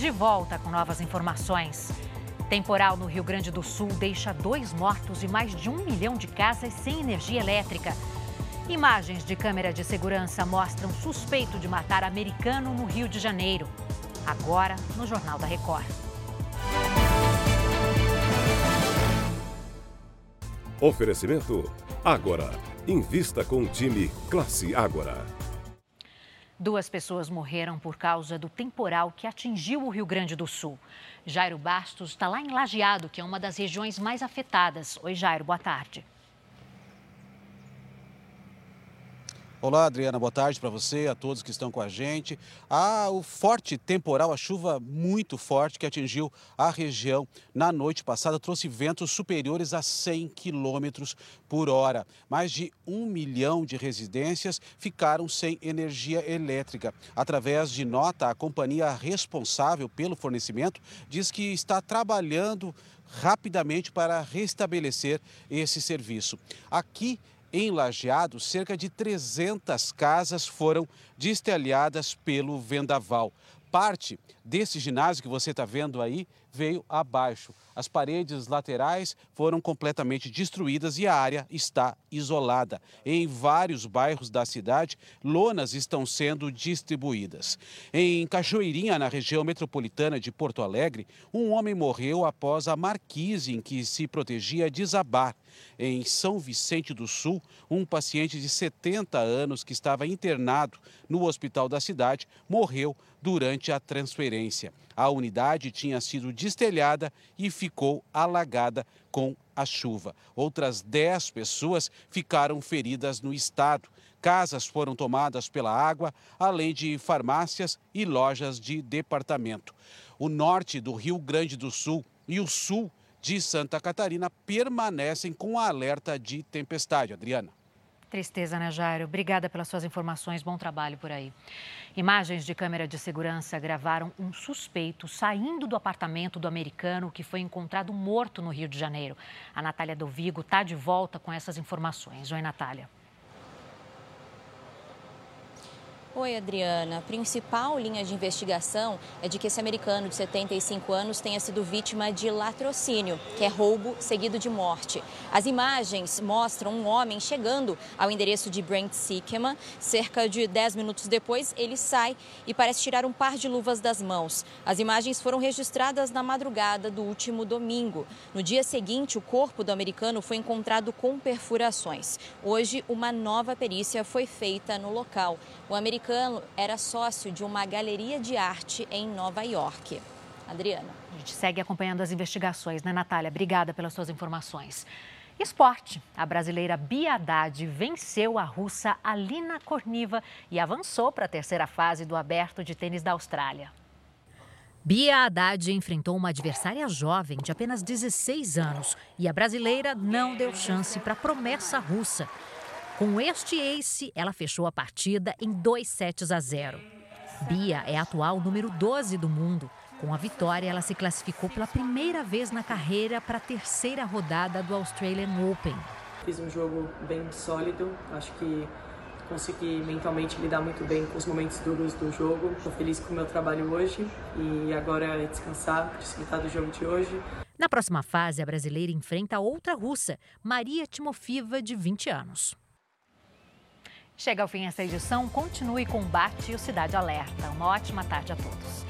de volta com novas informações. Temporal no Rio Grande do Sul deixa dois mortos e mais de um milhão de casas sem energia elétrica. Imagens de câmera de segurança mostram suspeito de matar americano no Rio de Janeiro. Agora, no Jornal da Record. Oferecimento Agora. Invista com o time Classe Agora. Duas pessoas morreram por causa do temporal que atingiu o Rio Grande do Sul. Jairo Bastos está lá em Lajeado, que é uma das regiões mais afetadas. Oi, Jairo, boa tarde. Olá, Adriana, boa tarde para você, a todos que estão com a gente. Ah, o forte temporal, a chuva muito forte que atingiu a região na noite passada, trouxe ventos superiores a 100 quilômetros por hora. Mais de um milhão de residências ficaram sem energia elétrica. Através de nota, a companhia responsável pelo fornecimento diz que está trabalhando rapidamente para restabelecer esse serviço. Aqui em Lajeado, cerca de 300 casas foram destelhadas pelo vendaval. Parte desse ginásio que você está vendo aí veio abaixo. As paredes laterais foram completamente destruídas e a área está isolada. Em vários bairros da cidade, lonas estão sendo distribuídas. Em Cachoeirinha, na região metropolitana de Porto Alegre, um homem morreu após a marquise em que se protegia desabar. Em São Vicente do Sul, um paciente de 70 anos que estava internado no hospital da cidade morreu durante a transferência. A unidade tinha sido destelhada e ficou alagada com a chuva. Outras 10 pessoas ficaram feridas no estado. Casas foram tomadas pela água, além de farmácias e lojas de departamento. O norte do Rio Grande do Sul e o sul de Santa Catarina permanecem com alerta de tempestade. Adriana. Tristeza, né, Jairo? Obrigada pelas suas informações. Bom trabalho por aí. Imagens de câmera de segurança gravaram um suspeito saindo do apartamento do americano que foi encontrado morto no Rio de Janeiro. A Natália Dovigo está de volta com essas informações. Oi, Natália. Oi, Adriana. A principal linha de investigação é de que esse americano de 75 anos tenha sido vítima de latrocínio, que é roubo seguido de morte. As imagens mostram um homem chegando ao endereço de Brent Siekema. Cerca de 10 minutos depois, ele sai e parece tirar um par de luvas das mãos. As imagens foram registradas na madrugada do último domingo. No dia seguinte, o corpo do americano foi encontrado com perfurações. Hoje, uma nova perícia foi feita no local. O americano era sócio de uma galeria de arte em Nova York. Adriana. A gente segue acompanhando as investigações, né, Natália? Obrigada pelas suas informações. Esporte. A brasileira Bia Haddad venceu a russa Alina Korniva e avançou para a terceira fase do Aberto de Tênis da Austrália. Bia Haddad enfrentou uma adversária jovem de apenas 16 anos e a brasileira não deu chance para a promessa russa. Com este ace, ela fechou a partida em 2 sets a 0. Bia é a atual número 12 do mundo. Com a vitória, ela se classificou pela primeira vez na carreira para a terceira rodada do Australian Open. Fiz um jogo bem sólido, acho que consegui mentalmente lidar muito bem com os momentos duros do jogo. Estou feliz com o meu trabalho hoje e agora é descansar, desfrutar do jogo de hoje. Na próxima fase, a brasileira enfrenta outra russa, Maria Timofiva, de 20 anos. Chega ao fim essa edição. Continue com o Bate e o Cidade Alerta. Uma ótima tarde a todos.